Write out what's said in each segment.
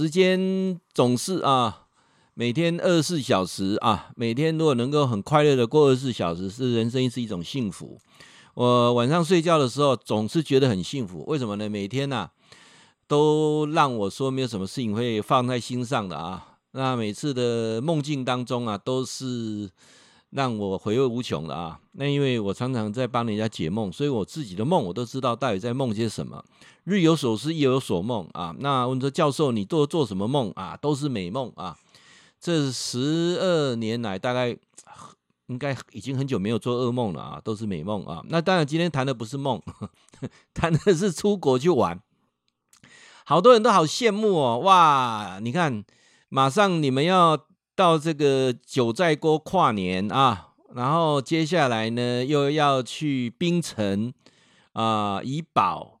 时间总是啊，每天二十四小时啊，每天如果能够很快乐的过二十四小时，是人生是一种幸福。我晚上睡觉的时候总是觉得很幸福，为什么呢？每天呐、啊，都让我说没有什么事情会放在心上的啊。那每次的梦境当中啊，都是。让我回味无穷的啊！那因为我常常在帮人家解梦，所以我自己的梦我都知道到底在梦些什么。日有所思，夜有所梦啊！那问说教授，你做做什么梦啊？都是美梦啊！这十二年来，大概应该已经很久没有做噩梦了啊，都是美梦啊！那当然，今天谈的不是梦，谈的是出国去玩。好多人都好羡慕哦！哇，你看，马上你们要。到这个九寨沟跨年啊，然后接下来呢又要去冰城啊怡保，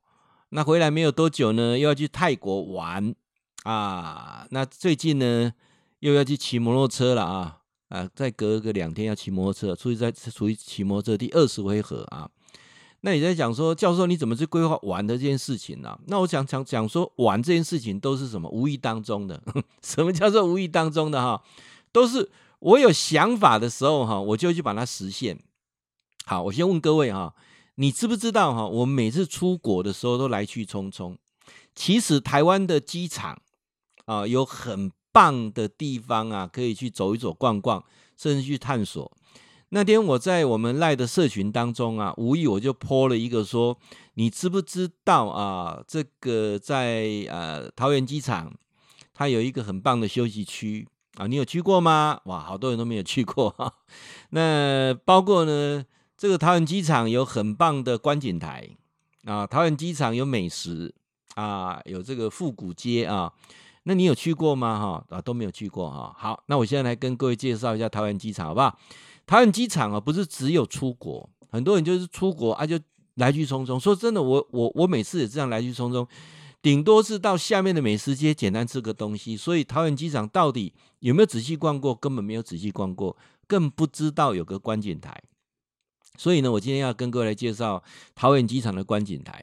那回来没有多久呢又要去泰国玩啊，那最近呢又要去骑摩托车了啊啊，再隔个两天要骑摩托车，出去再出去骑摩托车第二十回合啊。那你在讲说，教授你怎么去规划玩的这件事情呢、啊？那我想讲讲说玩这件事情都是什么无意当中的？什么叫做无意当中的哈？都是我有想法的时候哈，我就去把它实现。好，我先问各位哈，你知不知道哈？我每次出国的时候都来去匆匆。其实台湾的机场啊，有很棒的地方啊，可以去走一走、逛逛，甚至去探索。那天我在我们赖的社群当中啊，无意我就 po 了一个说，你知不知道啊？这个在呃桃园机场，它有一个很棒的休息区。啊，你有去过吗？哇，好多人都没有去过哈。那包括呢，这个桃园机场有很棒的观景台啊，桃园机场有美食啊，有这个复古街啊。那你有去过吗？哈啊，都没有去过哈。好，那我现在来跟各位介绍一下桃园机场，好不好？桃园机场啊，不是只有出国，很多人就是出国啊，就来去匆匆。说真的，我我我每次也这样来去匆匆。顶多是到下面的美食街简单吃个东西，所以桃园机场到底有没有仔细逛过？根本没有仔细逛过，更不知道有个观景台。所以呢，我今天要跟各位来介绍桃园机场的观景台，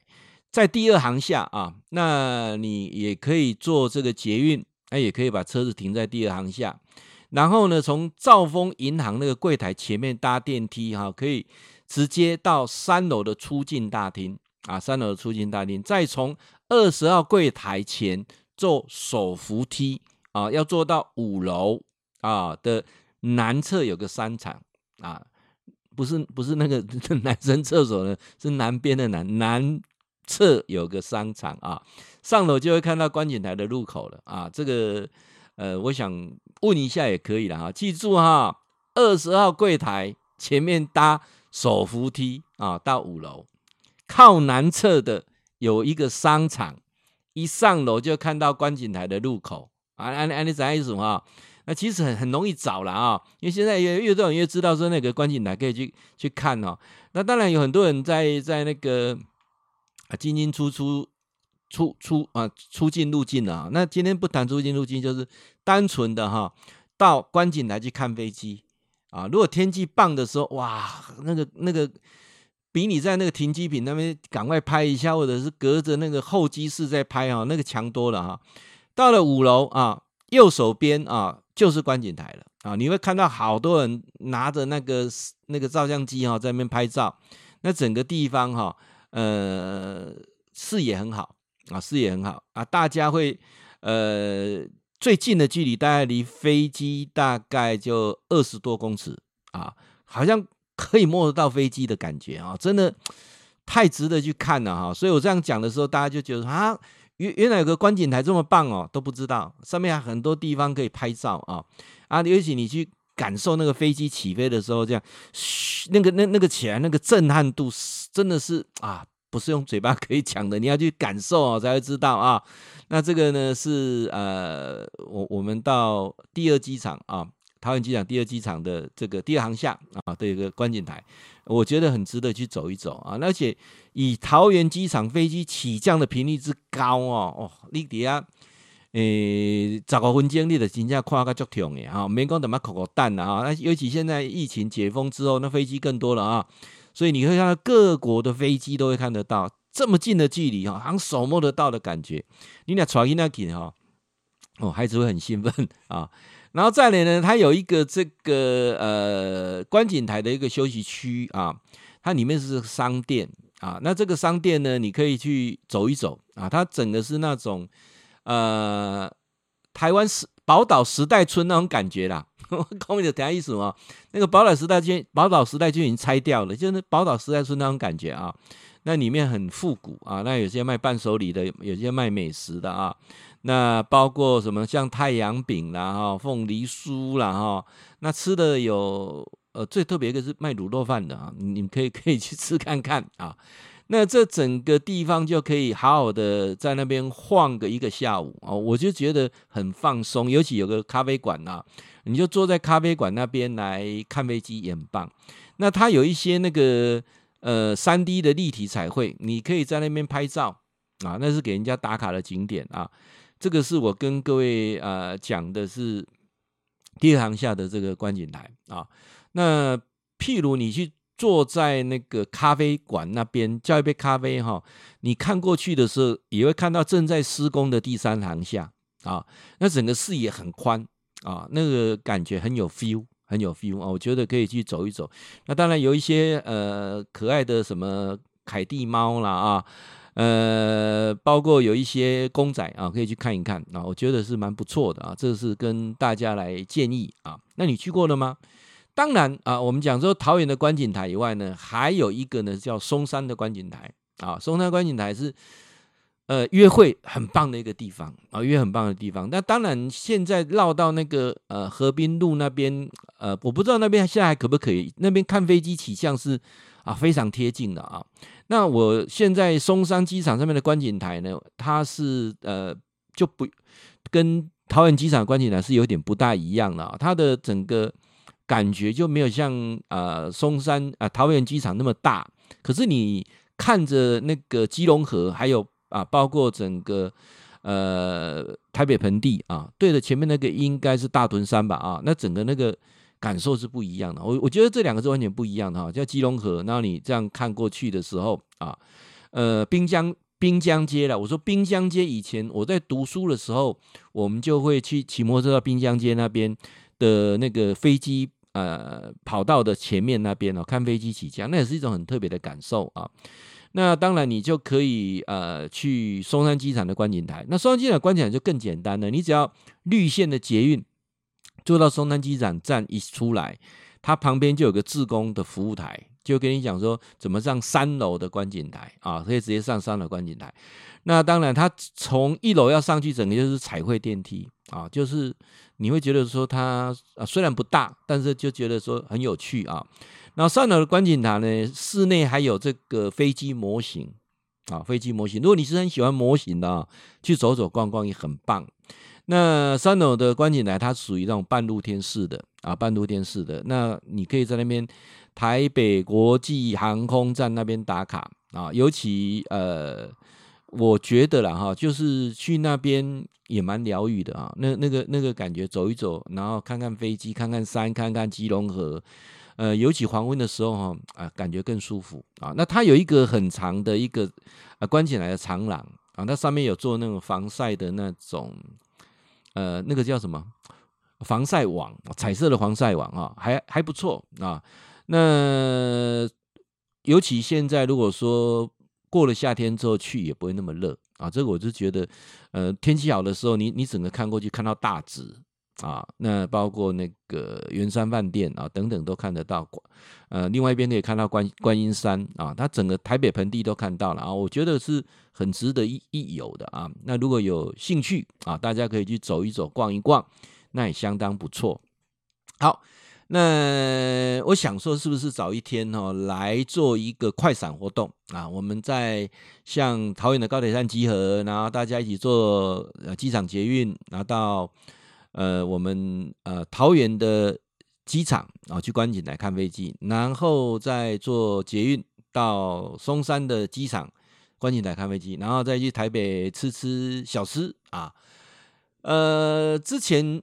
在第二航厦啊，那你也可以坐这个捷运，那，也可以把车子停在第二航厦，然后呢，从兆丰银行那个柜台前面搭电梯哈，可以直接到三楼的出境大厅啊，三楼的出境大厅，再从。二十号柜台前坐手扶梯啊，要坐到五楼啊的南侧有个商场啊，不是不是那个 男生厕所呢，是南边的南南侧有个商场啊，上楼就会看到观景台的入口了啊。这个呃，我想问一下也可以了哈，记住哈，二十号柜台前面搭手扶梯啊，到五楼靠南侧的。有一个商场，一上楼就看到观景台的入口啊，安安利啥意思啊？那其实很很容易找了啊，因为现在越越多人越知道说那个观景台可以去去看哦。那当然有很多人在在那个进进出出出出啊出境入境啊。那今天不谈出境入境，就是单纯的哈到观景台去看飞机啊。如果天气棒的时候，哇，那个那个。比你在那个停机坪那边赶快拍一下，或者是隔着那个候机室在拍啊，那个强多了哈。到了五楼啊，右手边啊就是观景台了啊，你会看到好多人拿着那个那个照相机哈在那边拍照。那整个地方哈，呃，视野很好啊，视野很好啊，大家会呃最近的距离大概离飞机大概就二十多公尺啊，好像。可以摸得到飞机的感觉啊，真的太值得去看了哈！所以我这样讲的时候，大家就觉得啊，原原来有个观景台这么棒哦，都不知道上面还很多地方可以拍照啊啊！尤其你去感受那个飞机起飞的时候，这样，那个那那个起来那个震撼度，真的是啊，不是用嘴巴可以讲的，你要去感受哦才会知道啊。那这个呢是呃，我我们到第二机场啊。桃园机场第二机场的这个第二航厦啊，的一个观景台，我觉得很值得去走一走啊。而且以桃园机场飞机起降的频率之高哦，哦，你底下诶，十五分钟你的真正看个足痛的哈，没讲怎么口口蛋了啊。那尤其现在疫情解封之后，那飞机更多了啊，所以你会看到各国的飞机都会看得到，这么近的距离哈，好像手摸得到的感觉。你俩传音那近哈。哦，孩子会很兴奋啊。然后再来呢，它有一个这个呃观景台的一个休息区啊，它里面是商店啊。那这个商店呢，你可以去走一走啊。它整个是那种呃台湾时宝岛时代村那种感觉啦。后面的等下意思啊，那个宝岛时代村宝岛时代就已经拆掉了，就是宝岛时代村那种感觉啊。那里面很复古啊，那有些卖伴手礼的，有些卖美食的啊。那包括什么像太阳饼啦、哈凤梨酥啦、哈，那吃的有呃最特别一个是卖卤肉饭的啊，你们可以可以去吃看看啊。那这整个地方就可以好好的在那边晃个一个下午啊，我就觉得很放松，尤其有个咖啡馆啊，你就坐在咖啡馆那边来看飞机也很棒。那它有一些那个。呃，三 D 的立体彩绘，你可以在那边拍照啊，那是给人家打卡的景点啊。这个是我跟各位呃讲的是第二航厦的这个观景台啊。那譬如你去坐在那个咖啡馆那边叫一杯咖啡哈，你看过去的时候也会看到正在施工的第三行下啊。那整个视野很宽啊，那个感觉很有 feel。很有 feel 啊，我觉得可以去走一走。那当然有一些呃可爱的什么凯蒂猫啦啊，呃，包括有一些公仔啊，可以去看一看啊，我觉得是蛮不错的啊。这是跟大家来建议啊。那你去过了吗？当然啊，我们讲说桃园的观景台以外呢，还有一个呢叫松山的观景台啊。松山观景台是。呃，约会很棒的一个地方啊，约很棒的地方。那当然，现在绕到那个呃河滨路那边，呃，我不知道那边现在还可不可以。那边看飞机起降是啊非常贴近的啊。那我现在松山机场上面的观景台呢，它是呃就不跟桃园机场观景台是有点不大一样的。它的整个感觉就没有像呃松山啊、呃、桃园机场那么大。可是你看着那个基隆河还有。啊，包括整个呃台北盆地啊，对的，前面那个应该是大屯山吧啊，那整个那个感受是不一样的。我我觉得这两个是完全不一样的哈，叫基隆河，然后你这样看过去的时候啊，呃，滨江滨江街了。我说滨江街以前我在读书的时候，我们就会去骑摩托车到滨江街那边的那个飞机呃跑道的前面那边哦，看飞机起降，那也是一种很特别的感受啊。那当然，你就可以呃去松山机场的观景台。那松山机场观景台就更简单了，你只要绿线的捷运坐到松山机场站一出来，它旁边就有个自工的服务台，就跟你讲说怎么上三楼的观景台啊，可以直接上三楼观景台。那当然，它从一楼要上去，整个就是彩绘电梯啊，就是你会觉得说它啊虽然不大，但是就觉得说很有趣啊。那三楼的观景台呢，室内还有这个飞机模型啊，飞机模型。如果你是很喜欢模型的啊，去走走逛逛也很棒。那三楼的观景台它属于那种半露天式的啊，半露天式的。那你可以在那边台北国际航空站那边打卡啊，尤其呃，我觉得啦哈，就是去那边也蛮疗愈的啊。那那个那个感觉，走一走，然后看看飞机，看看山，看看基隆河。呃，尤其黄昏的时候哈，啊，感觉更舒服啊。那它有一个很长的一个啊关起来的长廊啊，那上面有做那种防晒的那种，呃，那个叫什么防晒网，彩色的防晒网啊，还还不错啊。那尤其现在如果说过了夏天之后去，也不会那么热啊。这个我就觉得，呃，天气好的时候，你你整个看过去看到大直。啊，那包括那个圆山饭店啊等等都看得到，呃，另外一边可以看到观观音山啊，它整个台北盆地都看到了啊，我觉得是很值得一一游的啊。那如果有兴趣啊，大家可以去走一走、逛一逛，那也相当不错。好，那我想说，是不是早一天哦来做一个快闪活动啊？我们在像桃园的高铁站集合，然后大家一起坐呃机场捷运，然后到。呃，我们呃桃园的机场啊，去观景台看飞机，然后再坐捷运到松山的机场观景台看飞机，然后再去台北吃吃小吃啊。呃，之前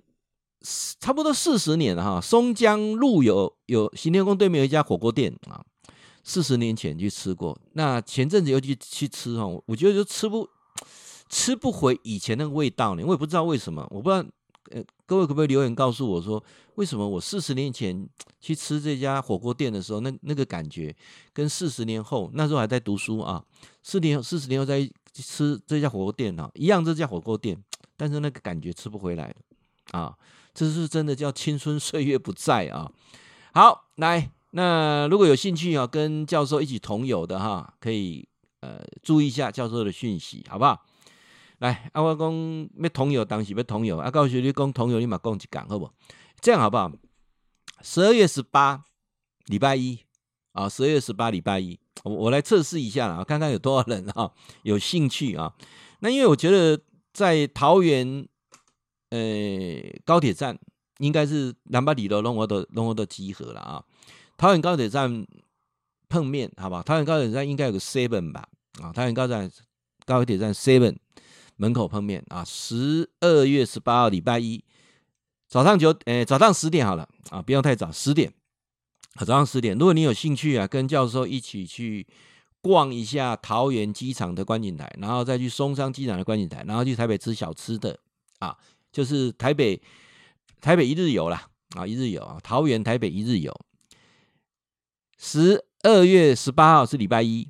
差不多四十年了哈，松江路有有行天宫对面有一家火锅店啊，四十年前去吃过。那前阵子又去去吃哈，我觉得就吃不。吃不回以前那个味道呢。我也不知道为什么，我不知道，呃，各位可不可以留言告诉我说，为什么我四十年前去吃这家火锅店的时候，那那个感觉跟四十年后那时候还在读书啊，四年四十年后再吃这家火锅店啊，一样这家火锅店，但是那个感觉吃不回来啊，这是真的叫青春岁月不在啊。好，来，那如果有兴趣啊，跟教授一起同游的哈，可以呃注意一下教授的讯息，好不好？来，阿我讲要同游，当时要同游，啊，告诉你讲同游，你嘛讲一讲，好不？这样好不好？十二月十八，礼拜一啊，十二月十八礼拜一，我我来测试一下啦，看看有多少人啊有兴趣啊。那因为我觉得在桃园，呃，高铁站应该是南北里的龙和的龙和的集合了啊。桃园高铁站碰面，好吧？桃园高铁站应该有个 seven 吧？啊，桃园高铁站高铁站 seven。门口碰面啊！十二月十八号礼拜一早上九，呃，早上十点好了啊，不用太早，十点，早上十点。如果你有兴趣啊，跟教授一起去逛一下桃园机场的观景台，然后再去松山机场的观景台，然后去台北吃小吃的啊，就是台北台北一日游啦啊，一日游啊，桃园台北一日游。十二月十八号是礼拜一。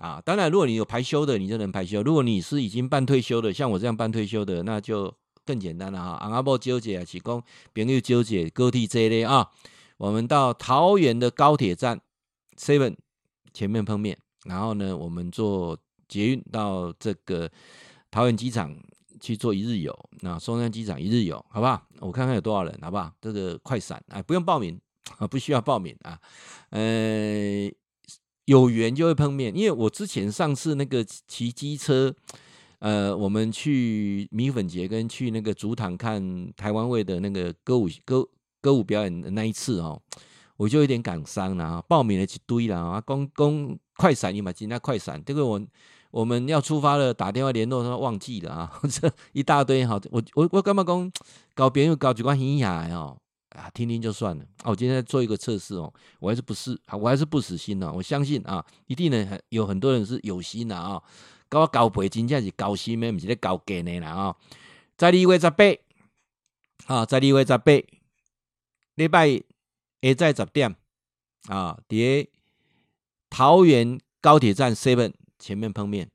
啊，当然，如果你有排休的，你就能排休；如果你是已经半退休的，像我这样半退休的，那就更简单了哈。阿伯纠结啊，提供朋友纠结高铁这类啊，我们到桃园的高铁站 Seven 前面碰面，然后呢，我们坐捷运到这个桃园机场去做一日游，那松山机场一日游，好不好？我看看有多少人，好不好？这个快闪啊，不用报名啊，不需要报名啊，呃。有缘就会碰面，因为我之前上次那个骑机车，呃，我们去米粉节跟去那个竹塘看台湾味的那个歌舞歌歌舞表演的那一次哦，我就有点感伤了啊，报名了一堆了啊，公公快闪你嘛，今天快闪，这个我我们要出发了，打电话联络他忘记了啊，这一大堆哈，我我我干嘛讲搞别人搞几关系呀哦。啊，听听就算了。哦，我今天做一个测试哦，我还是不是，我还是不死心呢。我相信啊，一定呢有很多人是有心的啊。搞搞北京，真是搞心的，不是在搞假的啦啊。在二月十八啊，在二月十八礼拜下昼十点啊，在桃园高铁站 seven 前面碰面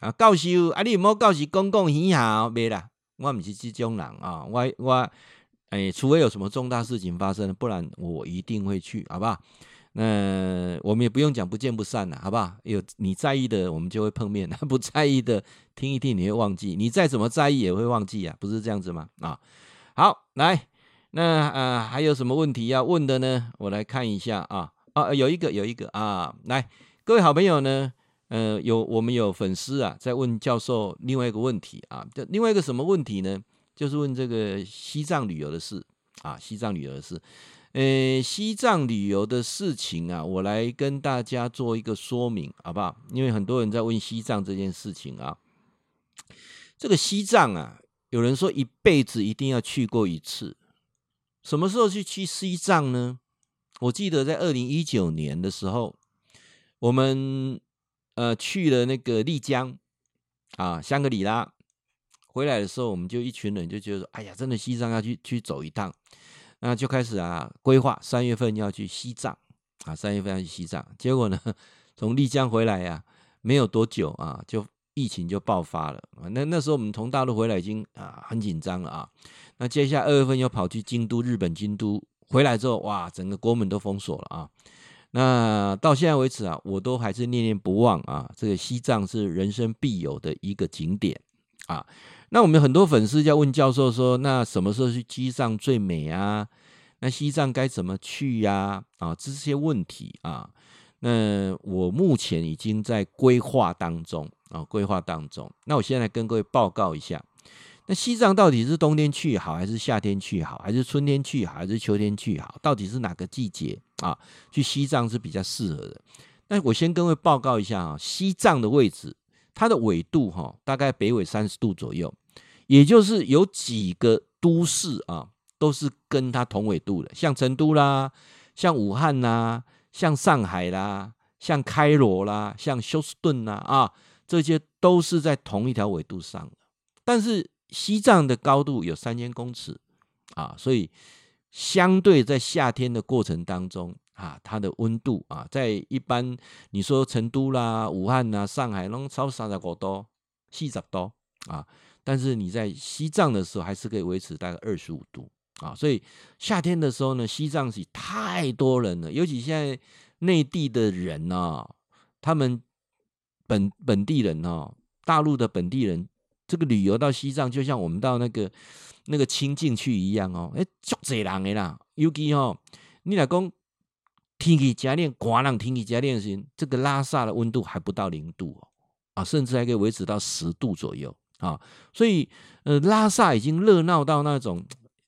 啊。教授啊，你唔好到时公共戏下没啦，我唔是这种人啊，我我。哎，除非有什么重大事情发生，不然我一定会去，好不好？那我们也不用讲不见不散了，好不好？有你在意的，我们就会碰面；不在意的，听一听你会忘记。你再怎么在意也会忘记啊，不是这样子吗？啊，好，来，那呃还有什么问题要问的呢？我来看一下啊啊，有一个有一个啊，来，各位好朋友呢，呃，有我们有粉丝啊在问教授另外一个问题啊，另外一个什么问题呢？就是问这个西藏旅游的事啊，西藏旅游的事，呃，西藏旅游的事情啊，我来跟大家做一个说明，好不好？因为很多人在问西藏这件事情啊，这个西藏啊，有人说一辈子一定要去过一次，什么时候去去西藏呢？我记得在二零一九年的时候，我们呃去了那个丽江啊，香格里拉。回来的时候，我们就一群人就觉得说：“哎呀，真的西藏要去去走一趟。”那就开始啊规划，三月份要去西藏啊，三月份要去西藏。结果呢，从丽江回来呀、啊，没有多久啊，就疫情就爆发了。那那时候我们从大陆回来已经啊很紧张了啊。那接下来二月份又跑去京都，日本京都回来之后，哇，整个国门都封锁了啊。那到现在为止啊，我都还是念念不忘啊。这个西藏是人生必有的一个景点啊。那我们很多粉丝在问教授说：“那什么时候去西藏最美啊？那西藏该怎么去呀？啊，这些问题啊，那我目前已经在规划当中啊，规划当中。那我现在跟各位报告一下，那西藏到底是冬天去好，还是夏天去好，还是春天去好，还是秋天去好？到底是哪个季节啊？去西藏是比较适合的。那我先跟各位报告一下啊，西藏的位置。”它的纬度哈，大概北纬三十度左右，也就是有几个都市啊，都是跟它同纬度的，像成都啦，像武汉啦，像上海啦，像开罗啦，像休斯顿啦啊，这些都是在同一条纬度上的但是西藏的高度有三千公尺啊，所以相对在夏天的过程当中啊，它的温度啊，在一般你说成都啦、武汉啦、上海拢超三十五度、四十度啊，但是你在西藏的时候还是可以维持大概二十五度啊，所以夏天的时候呢，西藏是太多人了，尤其现在内地的人呢、他们本本地人哦，大陆的本地人。这个旅游到西藏，就像我们到那个那个清境去一样哦，哎，足济人的啦。尤其哦，你来讲天气加冷，寒冷天气加冷时，这个拉萨的温度还不到零度哦，啊，甚至还可以维持到十度左右啊。所以，呃，拉萨已经热闹到那种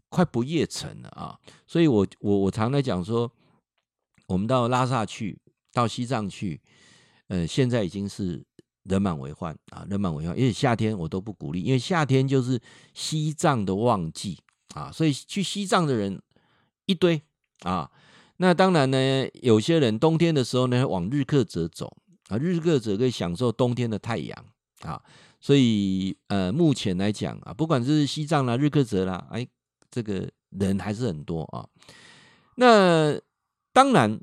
快不夜城了啊。所以我我我常来讲说，我们到拉萨去，到西藏去，呃，现在已经是。人满为患啊，人满为患，因为夏天我都不鼓励，因为夏天就是西藏的旺季啊，所以去西藏的人一堆啊。那当然呢，有些人冬天的时候呢，往日喀则走啊，日喀则可以享受冬天的太阳啊。所以呃，目前来讲啊，不管是西藏啦、日喀则啦，哎，这个人还是很多啊。那当然，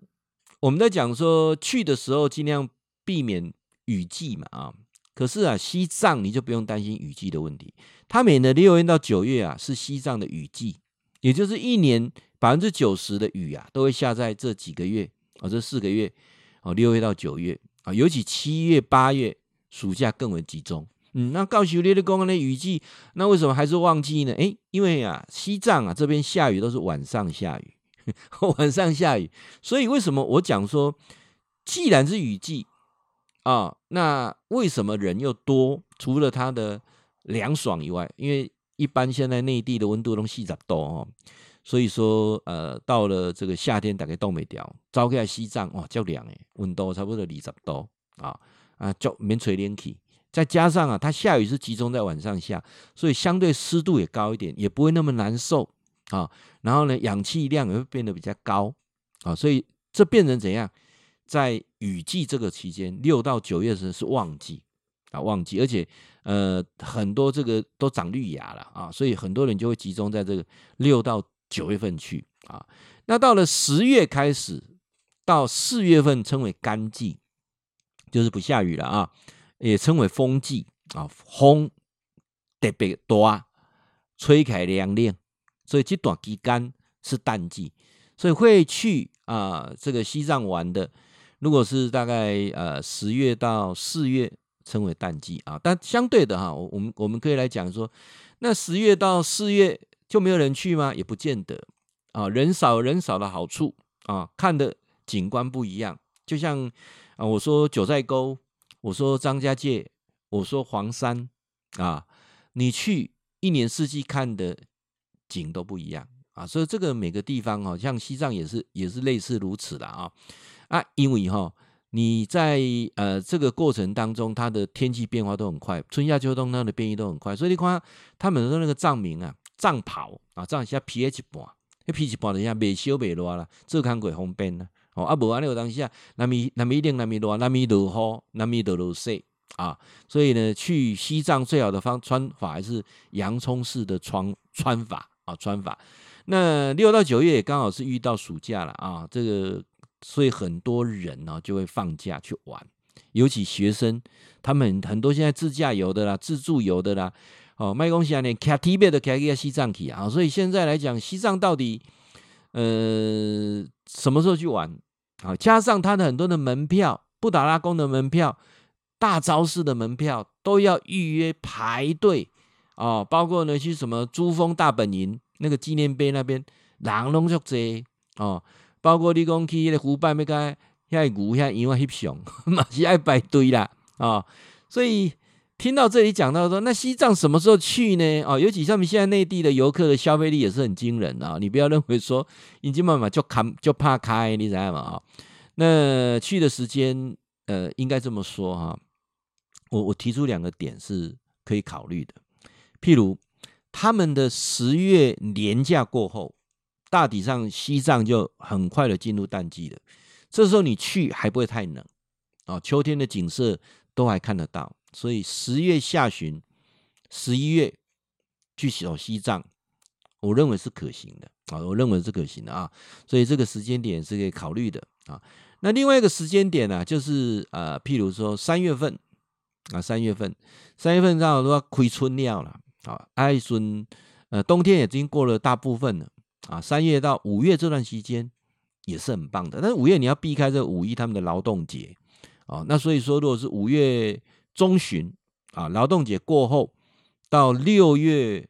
我们在讲说去的时候尽量避免。雨季嘛啊，可是啊，西藏你就不用担心雨季的问题。它每年的六月到九月啊是西藏的雨季，也就是一年百分之九十的雨啊都会下在这几个月啊，这四个月哦，六月到九月啊，尤其七月八月暑假更为集中。嗯，那告诉你的公安的雨季，那为什么还是旺季呢？诶，因为啊，西藏啊这边下雨都是晚上下雨，晚上下雨，所以为什么我讲说，既然是雨季。啊、那为什么人又多？除了它的凉爽以外，因为一般现在内地的温度都四十度哦，所以说呃，到了这个夏天大概冻没掉，走起来西藏哇，较凉诶，温度差不多二十度啊啊，就免吹冷气，再加上啊，它下雨是集中在晚上下，所以相对湿度也高一点，也不会那么难受啊。然后呢，氧气量也会变得比较高啊，所以这变成怎样？在雨季这个期间，六到九月时是旺季啊，旺季，而且呃很多这个都长绿芽了啊，所以很多人就会集中在这个六到九月份去啊。那到了十月开始到四月份称为干季，就是不下雨了啊，也称为风季啊，风特别大，吹开凉凉，所以这段期间是淡季，所以会去啊这个西藏玩的。如果是大概呃十月到四月称为淡季啊，但相对的哈，我我们我们可以来讲说，那十月到四月就没有人去吗？也不见得啊，人少人少的好处啊，看的景观不一样。就像啊，我说九寨沟，我说张家界，我说黄山啊，你去一年四季看的景都不一样啊，所以这个每个地方哦，像西藏也是也是类似如此的啊。啊，因为哈，你在呃这个过程当中，它的天气变化都很快，春夏秋冬它的变异都很快，所以你看他们说那个藏民啊，藏袍啊，藏一下 pH 半，那 pH 半的下未烧未热啦，这看过方便呢。哦，啊无安尼有当下，那么那么一定那么热，那么落雨，那么就落雪啊。所以呢，去西藏最好的方穿法还是洋葱式的穿穿法啊，穿法。那六到九月也刚好是遇到暑假了啊，这个。所以很多人呢就会放假去玩，尤其学生，他们很多现在自驾游的啦、自助游的啦，哦，卖东西啊，连开 T 别的开个西藏去啊。所以现在来讲，西藏到底呃什么时候去玩？啊，加上他的很多的门票，布达拉宫的门票、大昭寺的门票都要预约排队哦，包括呢去什么珠峰大本营那个纪念碑那边，人拢足多哦。包括你讲去那个湖畔要该遐牛遐羊啊翕相，嘛是爱排队啦啊、所以听到这里讲到说，那西藏什么时候去呢？哦，尤其像我们现在内地的游客的消费力也是很惊人啊、你不要认为说已经慢慢就看就怕开，你知道吗？啊，那去的时间呃，应该这么说哈、我我提出两个点是可以考虑的，譬如他们的十月年假过后。大体上，西藏就很快的进入淡季了。这时候你去还不会太冷啊，秋天的景色都还看得到。所以十月下旬十一月去走西藏，我认为是可行的啊，我认为是可行的啊，所以这个时间点是可以考虑的啊。那另外一个时间点呢，就是呃，譬如说三月份啊，三月份，三月份正好都要亏春料了啊，艾春呃，冬天已经过了大部分了啊，三月到五月这段时间也是很棒的，但是五月你要避开这五一他们的劳动节啊，那所以说如果是五月中旬啊，劳动节过后到六月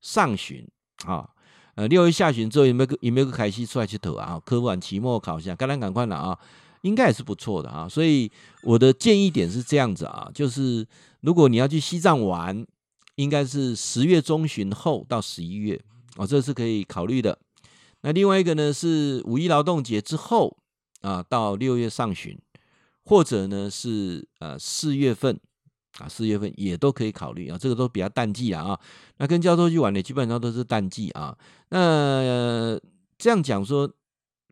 上旬啊。呃，六月下旬之后有没有有没有个凯西出来去投啊？科完期末考一下，赶紧赶快了啊！应该也是不错的啊。所以我的建议点是这样子啊，就是如果你要去西藏玩，应该是十月中旬后到十一月啊，这是可以考虑的。那另外一个呢是五一劳动节之后啊，到六月上旬，或者呢是呃四月份。啊，四月份也都可以考虑啊，这个都比较淡季啊。那跟教授去玩的基本上都是淡季啊。那、呃、这样讲说，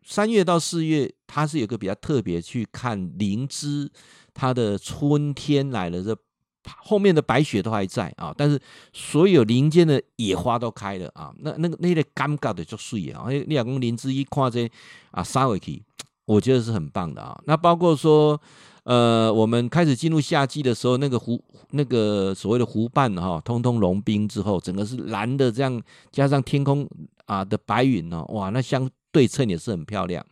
三月到四月它是有个比较特别去看灵芝，它的春天来了，这后面的白雪都还在啊，但是所有林间的野花都开了啊。那那个那个尴尬的就碎啊，你老公林芝一看这啊，撒回去，我觉得是很棒的啊。那包括说。呃，我们开始进入夏季的时候，那个湖，那个所谓的湖畔哈，通通融冰之后，整个是蓝的，这样加上天空啊的白云哦，哇，那相对称也是很漂亮。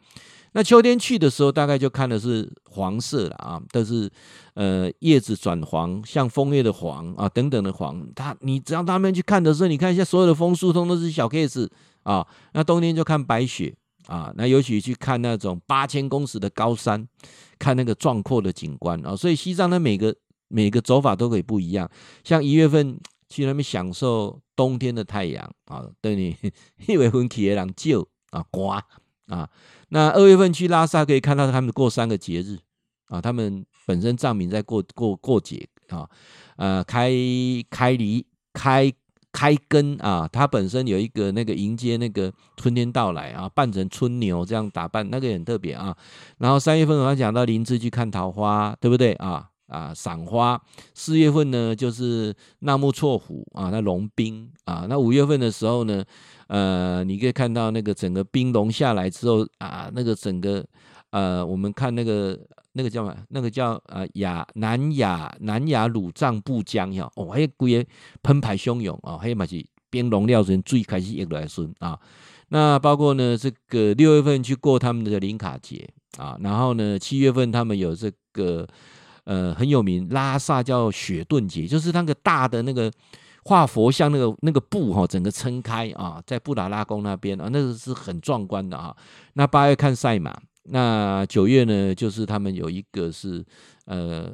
那秋天去的时候，大概就看的是黄色了啊，都是呃叶子转黄，像枫叶的黄啊等等的黄。它你只要他们去看的时候，你看一下所有的枫树通都是小 case 啊。那冬天就看白雪啊，那尤其去看那种八千公尺的高山。看那个壮阔的景观啊，所以西藏的每个每个走法都可以不一样。像一月份去那边享受冬天的太阳啊，对你一月份去的人少啊，刮啊。那二月份去拉萨可以看到他们过三个节日啊，他们本身藏民在过过过节啊，呃，开开离开。开根啊，它本身有一个那个迎接那个春天到来啊，扮成春牛这样打扮，那个也很特别啊。然后三月份我要讲到林芝去看桃花，对不对啊？啊，赏花。四月份呢就是纳木错湖啊，那融冰啊。那五月份的时候呢，呃，你可以看到那个整个冰融下来之后啊，那个整个呃，我们看那个。那个叫什么？那个叫呃雅南雅南雅鲁藏布江哈哦，还有规个澎湃汹涌啊，还有嘛是冰融料子最开始一来顺啊。那包括呢，这个六月份去过他们的林卡节啊，然后呢，七月份他们有这个呃很有名拉萨叫雪顿节，就是那个大的那个画佛像那个那个布哈，整个撑开啊，在布达拉宫那边啊，那个是很壮观的啊。那八月看赛马。那九月呢，就是他们有一个是呃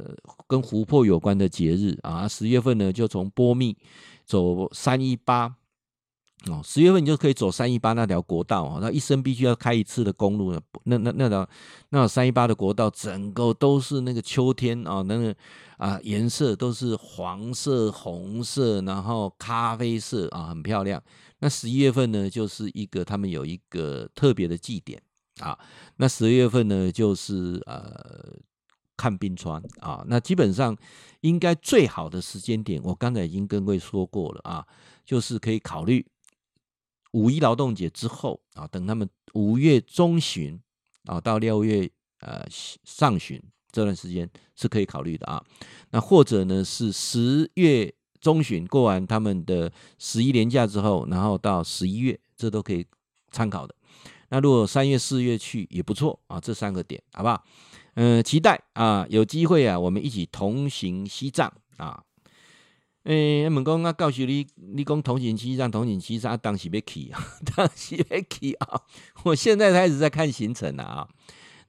跟湖泊有关的节日啊。十月份呢，就从波密走三一八哦。十月份你就可以走三一八那条国道啊，那一生必须要开一次的公路。那那那条那三一八的国道，整个都是那个秋天啊，那个啊颜色都是黄色、红色，然后咖啡色啊，很漂亮。那十一月份呢，就是一个他们有一个特别的祭典。啊，那十月份呢，就是呃看冰川啊。那基本上应该最好的时间点，我刚才已经跟各位说过了啊，就是可以考虑五一劳动节之后啊，等他们五月中旬啊到六月呃上旬这段时间是可以考虑的啊。那或者呢是十月中旬过完他们的十一连假之后，然后到十一月，这都可以参考的。那如果三月四月去也不错啊，这三个点好不好？嗯、期待啊，有机会啊，我们一起同行西藏啊。诶、欸，我们讲啊，告诉你，你讲同行西藏，同行西藏，当时要去啊，当时要去啊。我现在开始在看行程了啊。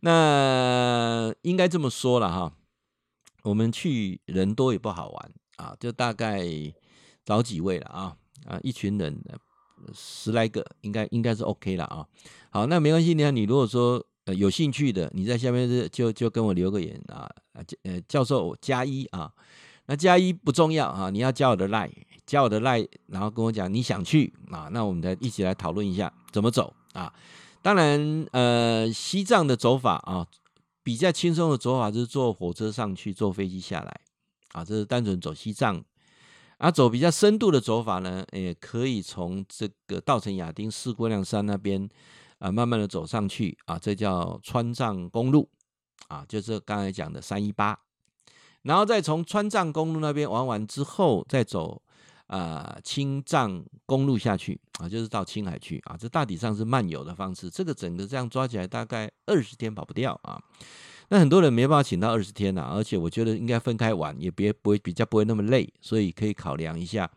那应该这么说了哈，我们去人多也不好玩啊，就大概找几位了啊啊，一群人。十来个应该应该是 OK 了啊，好，那没关系。你看，你如果说呃有兴趣的，你在下面就就就跟我留个言啊，呃教授加一啊，那加一不重要啊，你要加我的 line，加我的 line，然后跟我讲你想去啊，那我们再一起来讨论一下怎么走啊。当然呃西藏的走法啊，比较轻松的走法就是坐火车上去，坐飞机下来啊，这是单纯走西藏。啊，走比较深度的走法呢，也可以从这个稻城亚丁四姑娘山那边啊，慢慢的走上去啊，这叫川藏公路啊，就是刚才讲的三一八，然后再从川藏公路那边玩完之后，再走啊青藏公路下去啊，就是到青海去啊，这大体上是漫游的方式，这个整个这样抓起来大概二十天跑不掉啊。那很多人没办法请到二十天呐、啊，而且我觉得应该分开玩，也别不会比较不会那么累，所以可以考量一下，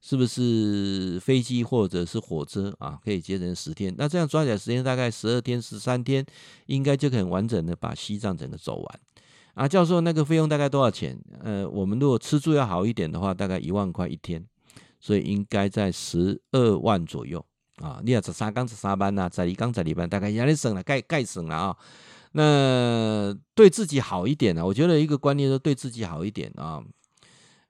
是不是飞机或者是火车啊，可以节省十天。那这样抓起来时间大概十二天、十三天，应该就可以完整的把西藏整个走完。啊，教授，那个费用大概多少钱？呃，我们如果吃住要好一点的话，大概一万块一天，所以应该在十二万左右啊。你要十三天十三班呐，十二天十二班，大概压力省了，盖盖省了啊。那对自己好一点呢、啊？我觉得一个观念是对自己好一点啊。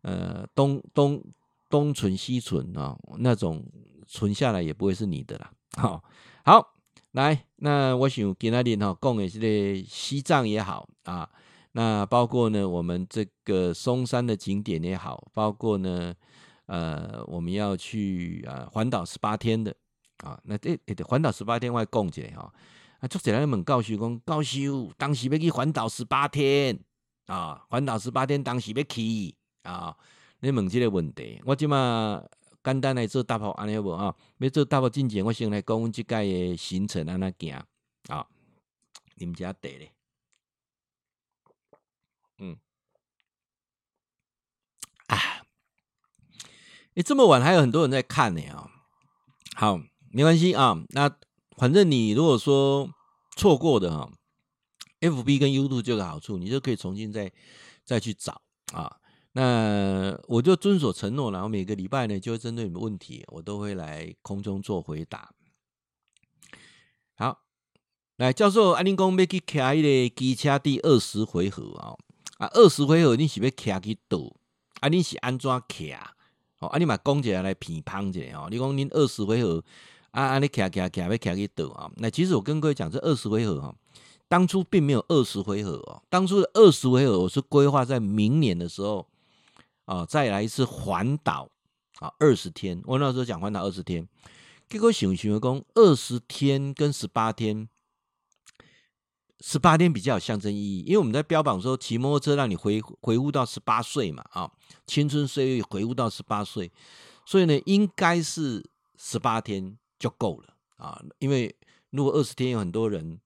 呃，东东东存西存啊，那种存下来也不会是你的啦。好，好，来，那我想今天哈讲的是个西藏也好啊，那包括呢我们这个松山的景点也好，包括呢呃我们要去啊环岛十八天的啊，那这环岛十八天外供起来哈。啊，作者来问教授讲，教授当时要去环岛十八天啊，环岛十八天当时要去啊，你问这个问题，我即马简单来做答复，安尼好无啊？要做答复之前，我先来讲阮即届的行程安怎行啊？你们家得咧，嗯，啊，你、这么晚还有很多人在看呢啊，好，没关系啊，那。反正你如果说错过的哈，FB 跟 YouTube 就有个好处，你就可以重新再再去找啊。那我就遵守承诺，然后每个礼拜呢，就会针对你们问题，我都会来空中做回答。好，来教授，安尼讲要去骑一个机车第二十回合啊啊，二十回合你是要骑去倒？啊，你是安怎骑？哦，啊，你嘛讲一下来评判一下哦。你讲恁二十回合。啊啊！你卡卡卡要卡去倒啊？那其实我跟各位讲，这二十回合哈，当初并没有二十回合哦。当初的二十回合，我是规划在明年的时候啊，再来一次环岛啊，二十天。我那时候讲环岛二十天，结果想想讲二十天跟十八天，十八天比较有象征意义，因为我们在标榜说骑摩托车让你回回复到十八岁嘛啊，青春岁月回复到十八岁，所以呢，应该是十八天。就够了啊，因为如果二十天有很多人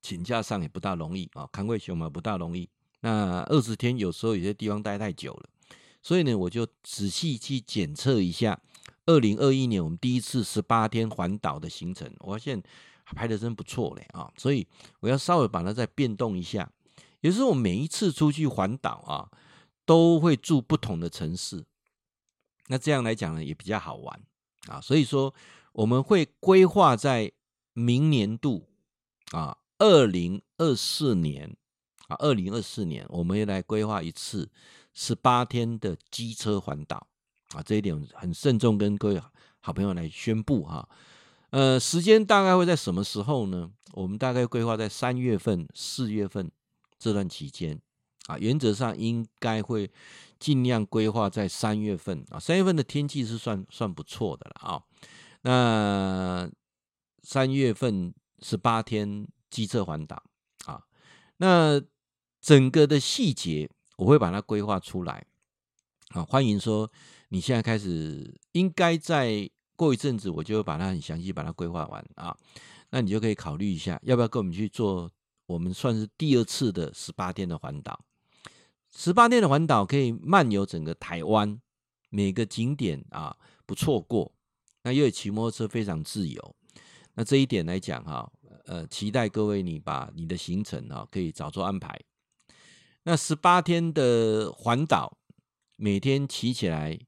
请假上也不大容易啊，看贵熊嘛不大容易。那二十天有时候有些地方待太久了，所以呢，我就仔细去检测一下二零二一年我们第一次十八天环岛的行程，我发现拍的真不错嘞啊，所以我要稍微把它再变动一下。有时候我每一次出去环岛啊，都会住不同的城市，那这样来讲呢也比较好玩啊，所以说。我们会规划在明年度啊，二零二四年啊，二零二四年，我们来规划一次十八天的机车环岛啊，这一点很慎重，跟各位好朋友来宣布哈。呃，时间大概会在什么时候呢？我们大概规划在三月份、四月份这段期间啊，原则上应该会尽量规划在三月份啊，三月份的天气是算算不错的了啊。那三月份十八天机车环岛啊，那整个的细节我会把它规划出来啊。欢迎说你现在开始，应该在过一阵子，我就会把它很详细把它规划完啊。那你就可以考虑一下，要不要跟我们去做我们算是第二次的十八天的环岛。十八天的环岛可以漫游整个台湾，每个景点啊不错过。那因为骑摩托车非常自由，那这一点来讲哈，呃，期待各位你把你的行程啊可以早做安排。那十八天的环岛，每天骑起来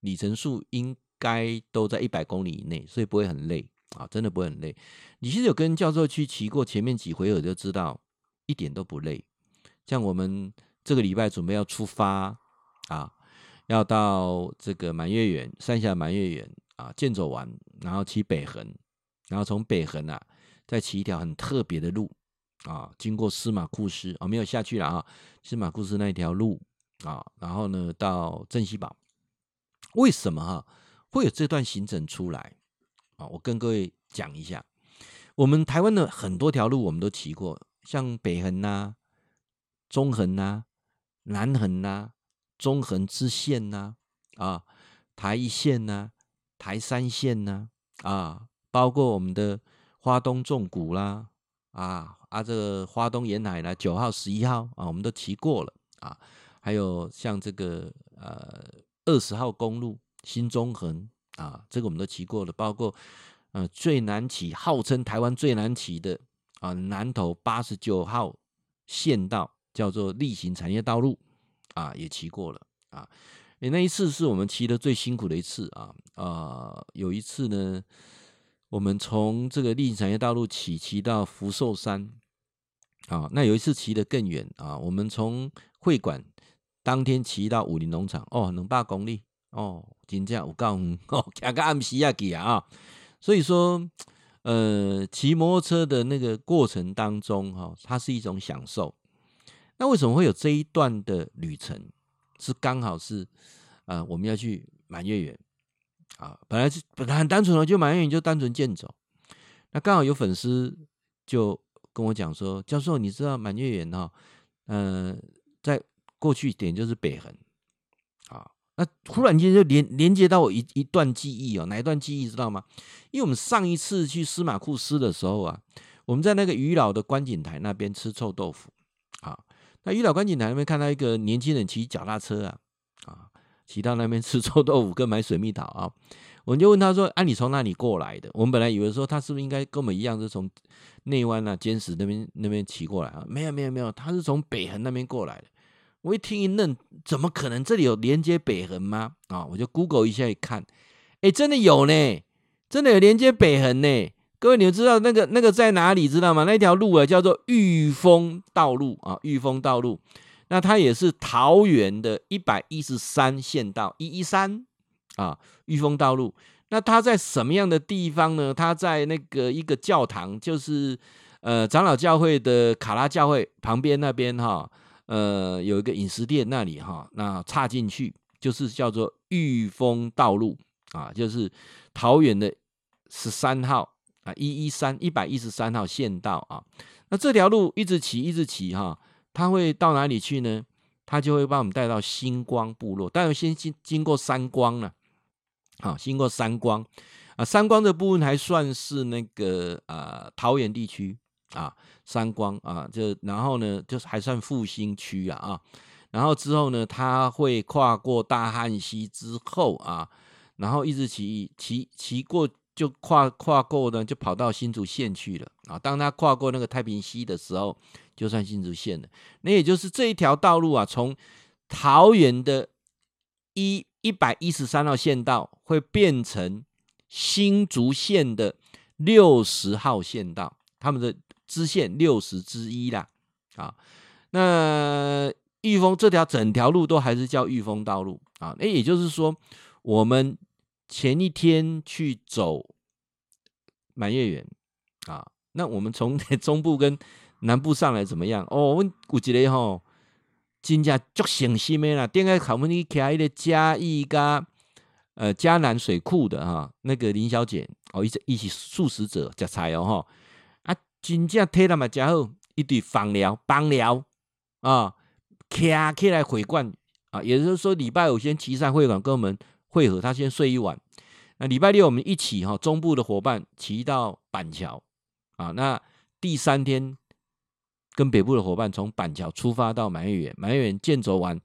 里程数应该都在一百公里以内，所以不会很累啊，真的不会很累。你其实有跟教授去骑过前面几回合就知道，一点都不累。像我们这个礼拜准备要出发啊，要到这个满月园，三峡满月园。啊，健走完，然后骑北横，然后从北横啊，再骑一条很特别的路啊，经过司马库斯啊，没有下去了啊，司马库斯那一条路啊，然后呢到镇西堡，为什么哈会有这段行程出来啊？我跟各位讲一下，我们台湾的很多条路我们都骑过，像北横呐、中横呐、南横呐、中横支线呐、啊台一线呐、台三线呐、啊，包括我们的花东纵谷啦，啊啊这个花东沿海啦，九号、十一号啊，我们都骑过了啊，还有像这个呃。二十号公路新中横啊，这个我们都骑过了，包括呃最难骑，号称台湾最难骑的啊南投八十九号县道，叫做例行产业道路啊，也骑过了啊。那一次是我们骑的最辛苦的一次啊啊，有一次呢，我们从这个例行产业道路骑骑到福寿山啊，那有一次骑得更远啊，我们从会馆。当天骑到武林农场哦，两百公里哦，真正有够远 哦，骑到暗时啊去啊，所以说，呃，骑摩托车的那个过程当中哈，它是一种享受。那为什么会有这一段的旅程？是刚好是呃，我们要去满月圆啊，本来是本来很单纯的，就满月圆就单纯健走。那刚好有粉丝就跟我讲说，教授，你知道满月圆哈，嗯、呃，在。过去点就是北横，啊，那忽然间就连连接到我一一段记忆哦，哪一段记忆知道吗？因为我们上一次去司马库斯的时候啊，我们在那个渔老的观景台那边吃臭豆腐，啊，那渔老观景台那边看到一个年轻人骑脚踏车啊，啊，骑到那边 吃臭豆腐跟买水蜜桃啊，我们就问他说：“啊，你从哪里过来的？”我们本来以为说他是不是应该跟我们一样是从内湾啊、尖石那边那边骑过来啊？没有没有没有，他是从北横那边过来的。我一听一愣，怎么可能？这里有连接北横吗？啊，我就 Google 一下一看，哎，真的有呢，真的有连接北横呢。各位，你们知道那个那个在哪里？知道吗？那条路啊，叫做裕丰道路啊，裕丰道路。那它也是桃园的一百一十三县道一一三啊，裕丰道路。那它在什么样的地方呢？它在那个一个教堂，就是呃长老教会的卡拉教会旁边那边哈。呃，有一个饮食店那里哈，那插进去就是叫做裕丰道路啊，就是桃园的十三号啊，一一三一百一十三号县道啊。那这条路一直骑一直骑哈，它会到哪里去呢？它就会把我们带到星光部落，当然先经经过三光了，好，经过三光啊，三光的部分还算是那个呃桃园地区。啊，三光啊，就然后呢，就是还算复兴区啊啊，然后之后呢，他会跨过大汉溪之后啊，然后一直骑骑骑过，就跨跨过呢，就跑到新竹县去了啊。当他跨过那个太平溪的时候，就算新竹县了。那也就是这一条道路啊，从桃园的一一百一十三号县道，会变成新竹县的六十号县道，他们的。支线六十之一啦，啊，那裕丰这条整条路都还是叫裕丰道路啊，那也就是说，我们前一天去走满月园啊，那我们从 中部跟南部上来怎么样？哦，我们有一个吼，真正足省心的啦，点解考问你开一个嘉义加呃嘉南水库的哈，那个林小姐哦，一起一起素食者食菜哦哈。真正体力嘛真好，一对放疗、帮疗啊，徛起来会馆啊，也就是说礼拜五先骑上会馆跟我们会合，他先睡一晚。那礼拜六我们一起哈，中部的伙伴骑到板桥啊，那第三天跟北部的伙伴从板桥出发到满月圆，满月圆健走完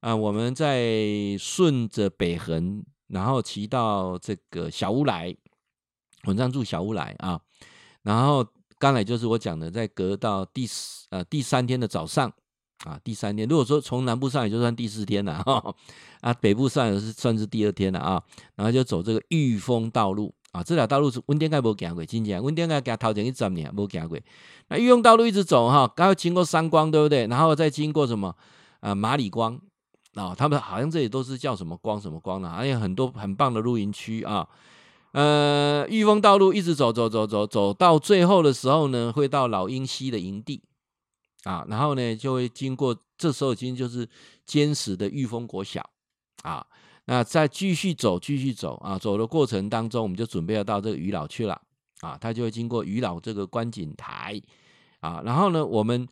啊，我们再顺着北横，然后骑到这个小乌来，晚上住小乌来啊，然后。刚才就是我讲的，在隔到第四呃第三天的早上啊，第三天如果说从南部上也就算第四天了哈，啊北部上来是算是第二天了啊，然后就走这个裕丰道路啊，这条道路是温天盖没行过，今天温天盖给他头前一十年没行过，那裕丰道路一直走哈，刚要经过三光对不对？然后再经过什么啊马里光啊，他们好像这里都是叫什么光什么光的，还有很多很棒的露营区啊。呃，裕丰道路一直走走走走走到最后的时候呢，会到老鹰溪的营地。啊，然后呢就会经过，这时候已经就是尖石的裕丰国小。啊，那再继续走，继续走啊，走的过程当中，我们就准备要到这个鱼老去了。啊，他就会经过鱼老这个观景台。啊，然后呢，我们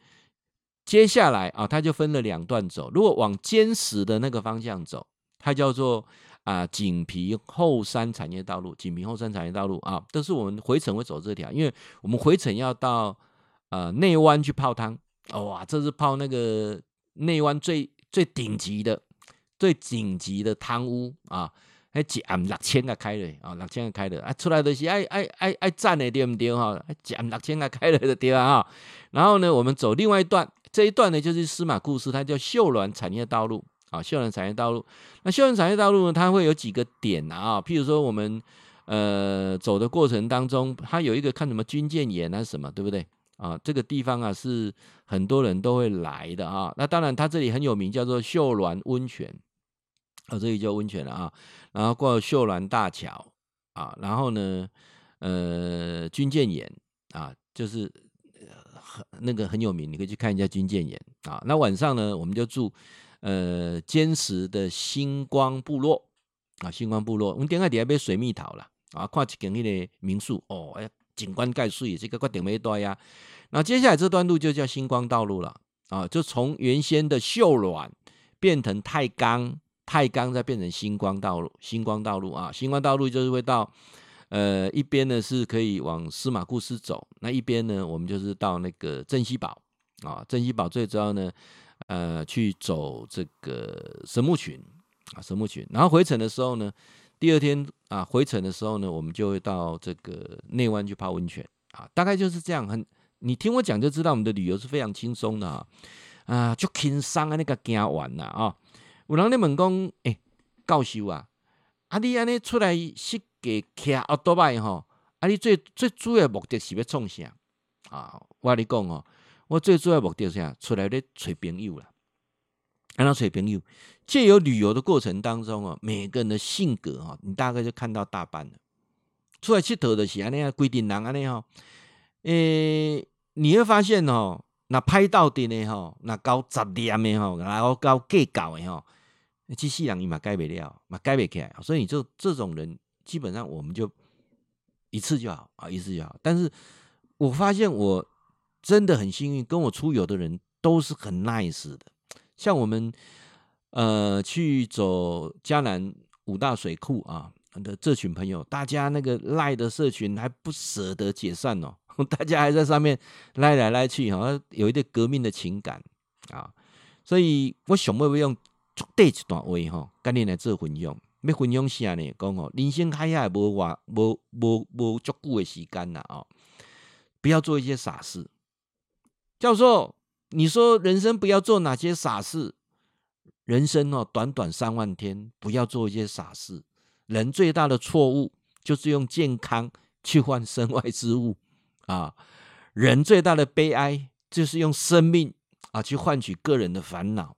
接下来啊，他就分了两段走。如果往尖石的那个方向走，它叫做啊锦皮后山产业道路，锦皮后山产业道路啊，都是我们回程会走这条，因为我们回程要到呃内湾去泡汤。哇，这是泡那个内湾最最顶级的。最顶级的汤屋啊，还一暗六千个开了啊，六千个开了啊，出来的是爱爱爱爱赞的对不对哈？一暗六千个开了的对啊哈。然后呢，我们走另外一段，这一段呢就是司马故事，它叫秀峦产业道路啊，秀兰产业道路。那秀兰产业道路呢，它会有几个点啊，譬如说我们呃走的过程当中，它有一个看什么军舰岩啊什么，对不对啊？这个地方啊是很多人都会来的啊。那当然，它这里很有名，叫做秀峦温泉。哦，这里叫温泉了啊，然后过秀兰大桥啊，然后呢，呃，军舰岩啊，就是很那个很有名，你可以去看一下军舰岩啊。那晚上呢，我们就住呃坚实的星光部落啊，星光部落，我们点开底下杯水蜜桃了啊，看一间那个民宿哦，哎，景观盖水，这个决定没多呀。那接下来这段路就叫星光道路了啊，就从原先的秀峦变成太钢。太钢再变成星光道路，星光道路啊，星光道路就是会到，呃，一边呢是可以往司马库斯走，那一边呢，我们就是到那个镇西堡啊，镇西堡最主要呢，呃，去走这个神木群啊，神木群，然后回程的时候呢，第二天啊，回程的时候呢，我们就会到这个内湾去泡温泉啊，大概就是这样，很，你听我讲就知道，我们的旅游是非常轻松的啊，啊，就轻松的那个行完了啊。有人咧问讲，诶、教授啊，啊，你安尼出来设计骑奥多迈吼，啊，你最最主要目的是要创啥啊？我跟你讲哦，我最主要目的是啥？出来咧找朋友啦，安怎找朋友？借由旅游的过程当中哦，每个人的性格哦，你大概就看到大半了。出来佚佗的是安尼啊，规定人安尼吼，诶，你会发现哦，那拍到的呢吼，那搞杂念的吼，然后搞计较的吼。机器人你嘛改不了，嘛改不起来，所以你就这种人，基本上我们就一次就好啊，一次就好。但是我发现我真的很幸运，跟我出游的人都是很 nice 的。像我们呃去走嘉南五大水库啊的这群朋友，大家那个赖的社群还不舍得解散哦，大家还在上面赖来赖去，好像有一点革命的情感啊。所以我想会不会用？足短一段话吼，跟你来做分享。要分享啥呢？讲哦，人生海海无话无无无足够的时间呐啊！不要做一些傻事。教授，你说人生不要做哪些傻事？人生哦，短短三万天，不要做一些傻事。人最大的错误就是用健康去换身外之物啊！人最大的悲哀就是用生命啊去换取个人的烦恼。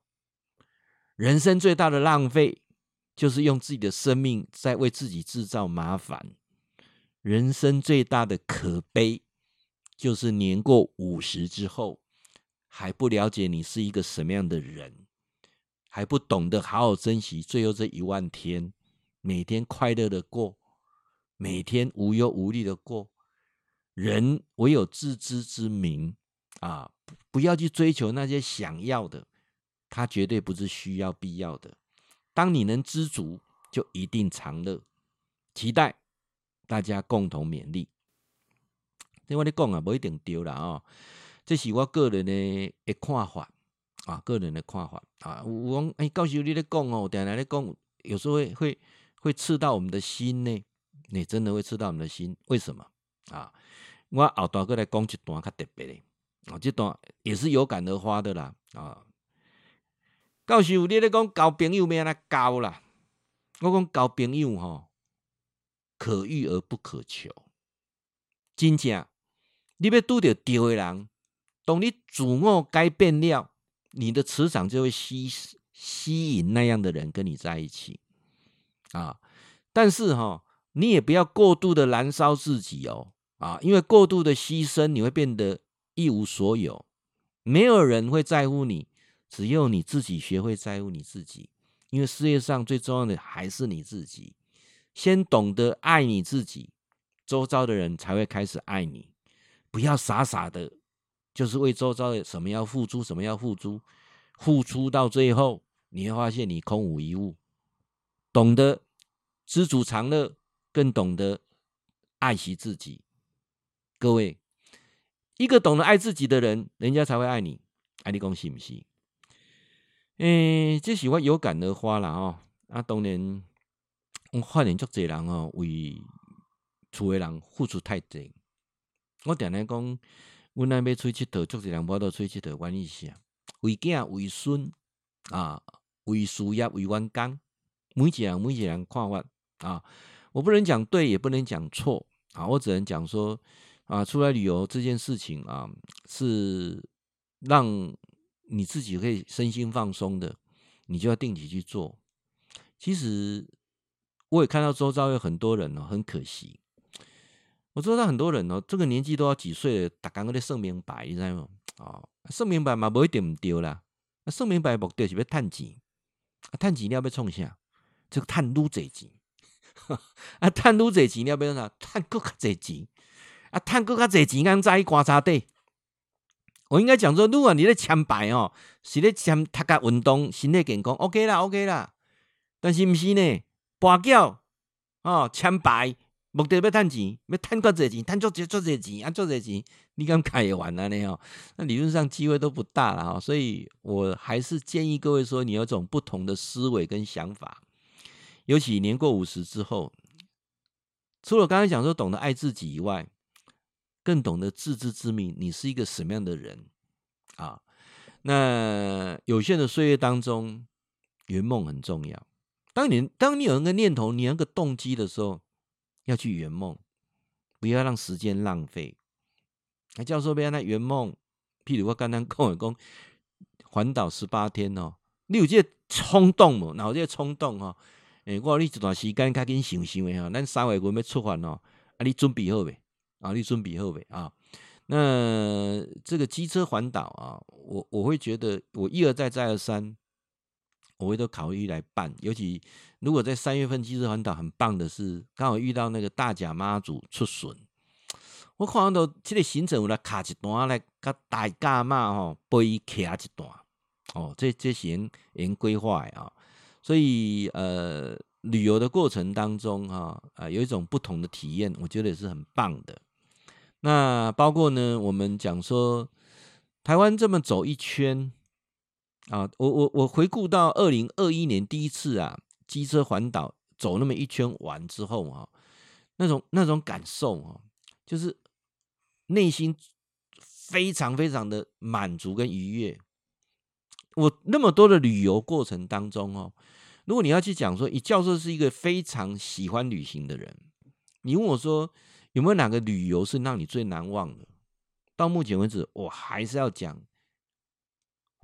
人生最大的浪费，就是用自己的生命在为自己制造麻烦；人生最大的可悲，就是年过五十之后，还不了解你是一个什么样的人，还不懂得好好珍惜最后这一万天，每天快乐的过，每天无忧无虑的过。人唯有自知之明啊，不要去追求那些想要的。它绝对不是需要必要的。当你能知足，就一定长乐。期待大家共同勉励。这我咧讲啊，不一定对啦啊。这是我个人的看法啊，个人的看法啊。我哎，告诉你咧讲哦，我等下咧讲，有时候会会会刺到我们的心呢。你真的会刺到我们的心？为什么啊？我后头过来讲一段较特别的啊，这段也是有感而发的啦啊。教授，你咧讲交朋友要安怎交啦？我讲交朋友吼，可遇而不可求。真正，你要拄着对的人，当你自我改变了，你的磁场就会吸吸引那样的人跟你在一起啊。但是哈，你也不要过度的燃烧自己哦啊，因为过度的牺牲，你会变得一无所有，没有人会在乎你。只有你自己学会在乎你自己，因为世界上最重要的还是你自己。先懂得爱你自己，周遭的人才会开始爱你。不要傻傻的，就是为周遭的什么要付出，什么要付出，付出到最后，你会发现你空无一物。懂得知足常乐，更懂得爱惜自己。各位，一个懂得爱自己的人，人家才会爱你。爱你讲是不是？诶，这是我有感而发了哦。啊，当年我发现足侪人哦，为厝诶人付出太多。我定定讲，阮那要出去佚佗，足侪人无得出去佚佗，原因是啊？为囝为孙啊，为事业为员工，每一个人每一个人看法啊，我不能讲对，也不能讲错啊，我只能讲说啊，出来旅游这件事情啊，是让。你自己可以身心放松的，你就要定期去做。其实我也看到周遭有很多人哦，很可惜。我知道很多人哦，这个年纪都要几岁了，打刚刚的算明白，你知道吗？哦，算明白嘛，不一定唔对啦。那算命牌目的是要赚钱，啊，赚钱你要要创啥？这个赚愈侪钱，啊，赚愈济钱你要不要啥？赚更加济钱，啊，赚更加济钱，刚在观察底。我应该讲说，如果你咧签牌哦，是咧签他个运动、身体健康，OK 啦，OK 啦。但是不是呢？跋筊哦，签牌目的要赚钱，要赚多少钱？赚足足足多钱啊？足多钱？你敢开玩啊？你哦，那理论上机会都不大了哈。所以我还是建议各位说，你有种不同的思维跟想法。尤其年过五十之后，除了刚才讲说懂得爱自己以外，更懂得自知之明，你是一个什么样的人啊？那有限的岁月当中，圆梦很重要。当你当你有那个念头，你有那个动机的时候，要去圆梦，不要让时间浪费。那教授，别让他圆梦。譬如我刚刚跟我讲环岛十八天哦，你有这冲动吗？然后这个冲动哈，诶，我你这段时间赶紧想想的哈，咱三月份要出发哦，啊，你准备好没？啊，你准备好未啊？那这个机车环岛啊，我我会觉得我一而再再而三，我会都考虑来办。尤其如果在三月份机车环岛很棒的是，刚好遇到那个大甲妈祖出巡，我看到这个行程我来卡一段来跟大甲妈吼背伊卡一段哦，这这行已经规划啊，所以呃，旅游的过程当中哈啊、呃，有一种不同的体验，我觉得也是很棒的。那包括呢，我们讲说台湾这么走一圈啊，我我我回顾到二零二一年第一次啊，机车环岛走那么一圈完之后啊，那种那种感受啊，就是内心非常非常的满足跟愉悦。我那么多的旅游过程当中哦，如果你要去讲说，以教授是一个非常喜欢旅行的人，你问我说。有没有哪个旅游是让你最难忘的？到目前为止，我还是要讲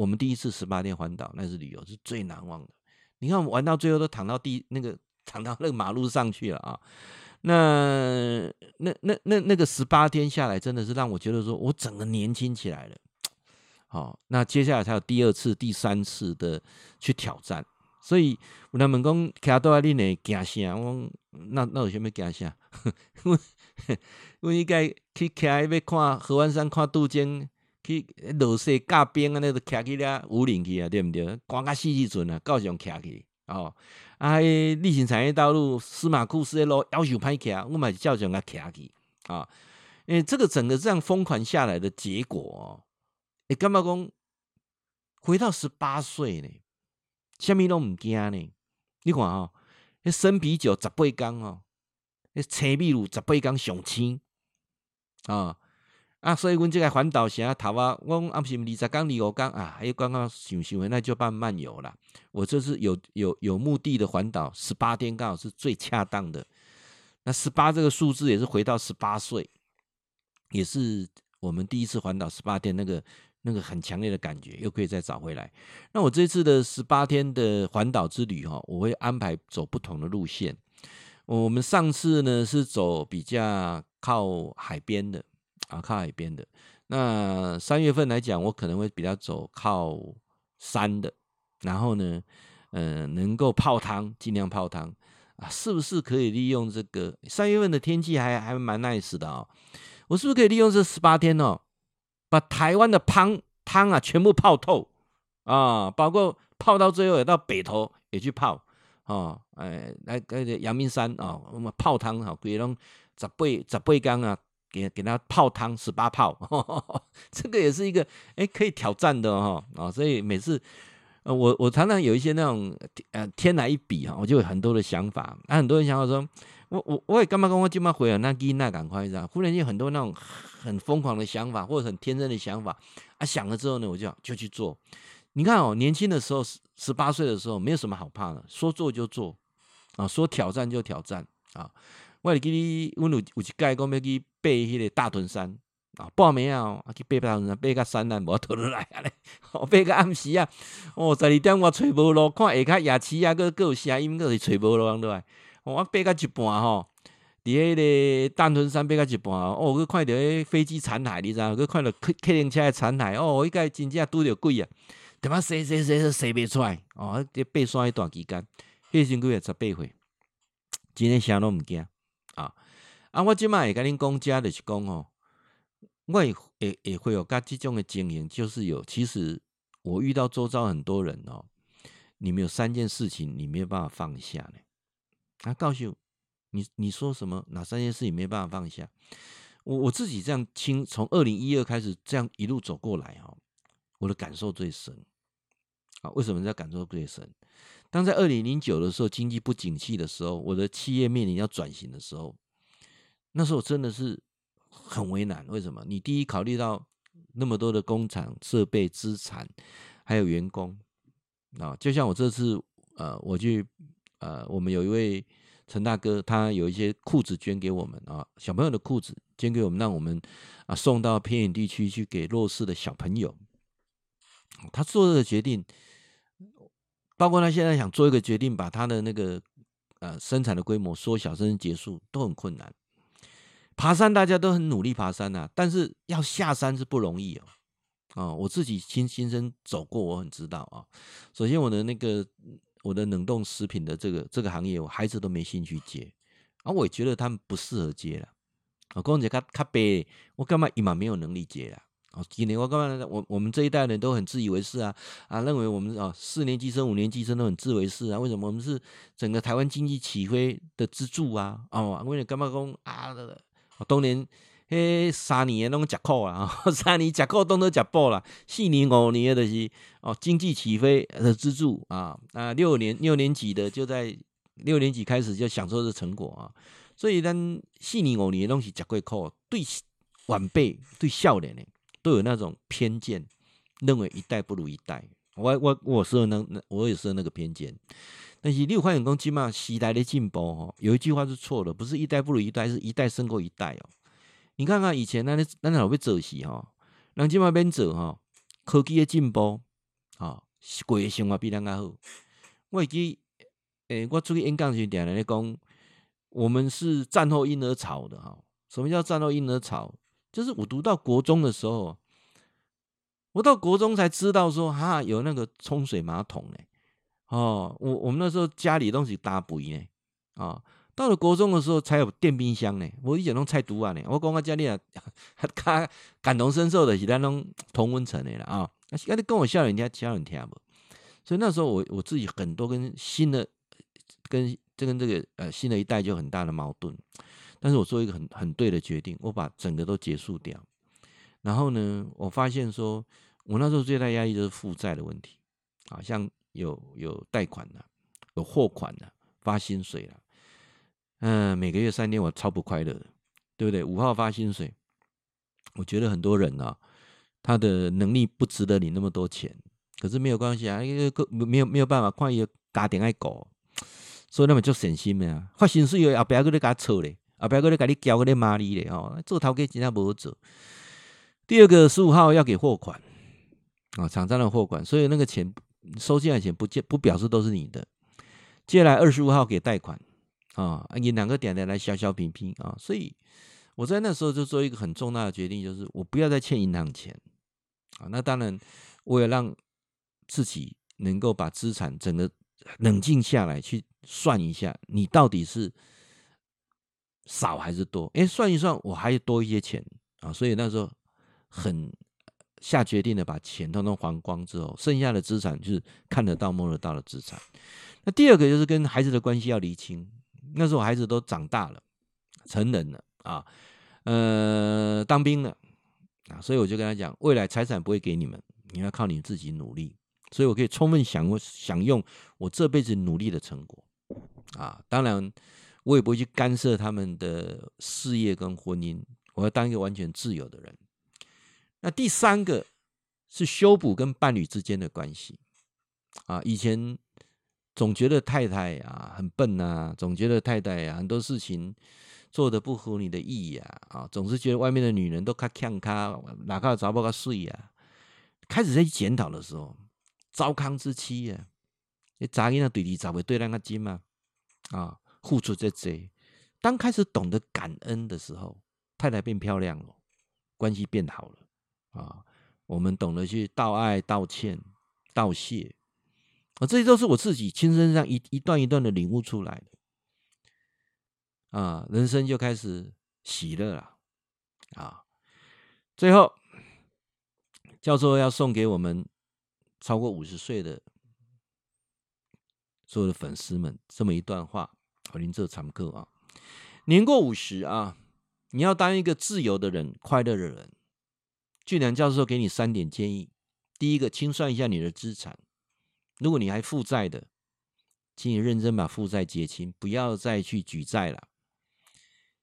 我们第一次十八天环岛，那是旅游是最难忘的。你看，我们玩到最后都躺到地那个躺到那个马路上去了啊！那那那那那个十八天下来，真的是让我觉得说我整个年轻起来了。好，那接下来才有第二次、第三次的去挑战。所以有人问讲，徛倒啊，你呢惊啥？我那那有什么惊啥？我 我应该去徛要看合欢山看杜鹃，去落雪驾冰啊，那个徛起了武岭去啊，对不对？赶到四季春啊，够想徛去哦。啊，丽行产业道路司马库斯的路要求歹徛，我嘛是照常啊徛去啊。因为这个整个这样疯狂下来的结果哦，诶，干嘛讲回到十八岁呢？什么都唔惊呢？你看哦，那生啤酒十八缸哦，那青米露十八缸上千啊啊！所以，阮这个环岛线头啊，我讲啊，不是二十缸、二五缸啊，还有刚刚想想，那就办漫游了。我这是有有有目的的环岛，十八天刚好是最恰当的。那十八这个数字也是回到十八岁，也是我们第一次环岛十八天那个。那个很强烈的感觉，又可以再找回来。那我这次的十八天的环岛之旅哈，我会安排走不同的路线。我们上次呢是走比较靠海边的啊，靠海边的。那三月份来讲，我可能会比较走靠山的。然后呢，呃，能够泡汤尽量泡汤啊，是不是可以利用这个三月份的天气还还蛮 nice 的、哦？我是不是可以利用这十八天哦，把台湾的汤汤啊全部泡透啊，包括泡到最后也到北投也去泡啊，哎，来那个阳明山啊，我们泡汤哈，可以让十八十八缸啊。给给他泡汤十八泡呵呵，这个也是一个哎可以挑战的哈啊，所以每次呃我我常常有一些那种呃天来一笔哈，我就有很多的想法。那、啊、很多人想法说，我我我也干嘛跟我今晚回来那给那赶快这样，忽然间很多那种很疯狂的想法或者很天真的想法啊，想了之后呢，我就就去做。你看哦，年轻的时候十十八岁的时候没有什么好怕的，说做就做啊，说挑战就挑战啊。我记得我有有一届讲要去爬迄个大屯山啊，报名啊，去爬大屯山，爬到山难无倒落来啊咧，爬到暗时啊，哦十二点我找无路，看下骹夜市啊，搁搁有声音，搁是找无路通落来。我爬到一半吼，伫迄个大屯山爬到一半，哦，搁看到迄飞机残骸，你知影？搁看到客客运车诶残骸，哦，迄个真正拄着鬼啊，点啊洗洗洗洗洗袂出来，哦，伫爬山迄段期间，迄时阵几个十八岁，真诶啥拢毋惊。啊！我即摆会甲恁讲，遮就是讲吼，我会会会会有甲即种的经营，就是有其实我遇到周遭很多人哦，你们有三件事情你没有办法放下呢。啊，告诉你，你说什么？哪三件事情没办法放下？我我自己这样亲，从二零一二开始这样一路走过来哦，我的感受最深。啊，为什么叫感受最深？当在二零零九的时候，经济不景气的时候，我的企业面临要转型的时候，那时候真的是很为难。为什么？你第一考虑到那么多的工厂设备、资产，还有员工啊，就像我这次呃，我去呃，我们有一位陈大哥，他有一些裤子捐给我们啊，小朋友的裤子捐给我们，让我们啊送到偏远地区去给弱势的小朋友。他做这个决定。包括他现在想做一个决定，把他的那个呃生产的规模缩小甚至结束，都很困难。爬山大家都很努力爬山呐，但是要下山是不容易哦。啊，我自己亲亲身走过，我很知道啊。首先，我的那个我的冷冻食品的这个这个行业，我孩子都没兴趣接，啊，我也觉得他们不适合接了。我公姐他他背，我干嘛一码没有能力接了。哦，几年我干嘛？我我们这一代人都很自以为是啊啊，认为我们啊四年级生、五年级生都很自以为是啊。为什么我们是整个台湾经济起飞的支柱啊？哦，为了干嘛讲啊？当年嘿三年拢吃苦啊，三年吃苦，当都吃饱了。四年五年的就是哦经济起飞的支柱啊啊，六年六年级的就在六年级开始就享受这成果啊。所以咱四年五年拢是吃过苦，对晚辈对少年呢。都有那种偏见，认为一代不如一代。我我我说那那我也是那个偏见。但是六块眼光起码时代的进步哦，有一句话是错的，不是一代不如一代，是一代胜过一代哦。你看看以前那那那老被走戏哈，人起码变走哈，科技的进步啊，过的生活比咱较好。我记诶，我出去演讲时点来讲，我们是战后婴儿潮的哈。什么叫战后婴儿潮？就是我读到国中的时候，我到国中才知道说哈有那个冲水马桶呢。哦，我我们那时候家里东西大不呢，啊，到了国中的时候才有电冰箱呢。我以前拢菜独啊呢，我讲我家里啊，他感同身受的是咱拢同温层的了啊。那你跟我笑人家笑人听不？所以那时候我我自己很多跟新的跟这跟这个呃新的一代就很大的矛盾。但是我做一个很很对的决定，我把整个都结束掉。然后呢，我发现说，我那时候最大压力就是负债的问题，好像有有贷款了，有货款了，发薪水了，嗯，每个月三天我超不快乐的，对不对？五号发薪水，我觉得很多人啊，他的能力不值得你那么多钱，可是没有关系啊，因为没有没有办法，看伊家庭爱搞，所以那么就省心了啊，发薪水后不要搁你给他抽嘞。啊，不要过来给你交个那玛丽的哦，做头家真的不好做。第二个十五号要给货款啊，厂商的货款，所以那个钱收进来钱不见不表示都是你的。接下来二十五号给贷款啊，你两个点点来消消平平啊。所以我在那时候就做一个很重大的决定，就是我不要再欠银行钱啊。那当然，我也让自己能够把资产整个冷静下来去算一下，你到底是少还是多？哎，算一算，我还多一些钱啊，所以那时候很下决定的把钱通通还光之后，剩下的资产就是看得到摸得到的资产。那第二个就是跟孩子的关系要厘清。那时候孩子都长大了，成人了啊，呃，当兵了啊，所以我就跟他讲，未来财产不会给你们，你要靠你自己努力。所以我可以充分享享用我这辈子努力的成果啊。当然，我也不会去干涉他们的事业跟婚姻，我要当一个完全自由的人。那第三个是修补跟伴侣之间的关系啊，以前。总觉得太太啊很笨呐、啊，总觉得太太啊很多事情做的不合你的意呀，啊，总是觉得外面的女人都卡强卡，哪个找不个睡呀？开始在检讨的时候，糟糠之妻呀，你咋样对你咋会对那个金嘛？啊，付出这这，当开始懂得感恩的时候，太太变漂亮了，关系变好了啊，我们懂得去道爱、道歉、道谢。啊，这些都是我自己亲身上一一段一段的领悟出来的，啊，人生就开始喜乐了，啊，最后教授要送给我们超过五十岁的所有的粉丝们这么一段话，我您这常客啊，年过五十啊，你要当一个自由的人、快乐的人。俊良教授给你三点建议：第一个，清算一下你的资产。如果你还负债的，请你认真把负债结清，不要再去举债了。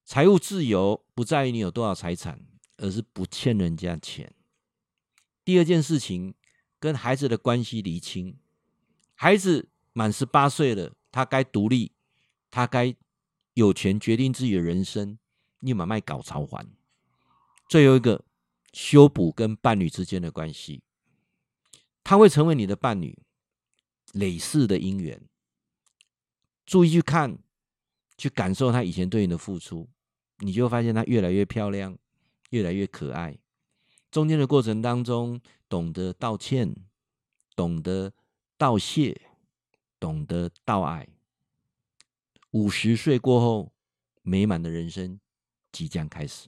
财务自由不在于你有多少财产，而是不欠人家钱。第二件事情，跟孩子的关系厘清。孩子满十八岁了，他该独立，他该有权决定自己的人生。你慢慢搞潮还。最后一个，修补跟伴侣之间的关系，他会成为你的伴侣。累世的姻缘，注意去看，去感受他以前对你的付出，你就发现他越来越漂亮，越来越可爱。中间的过程当中，懂得道歉，懂得道谢，懂得道爱。五十岁过后，美满的人生即将开始。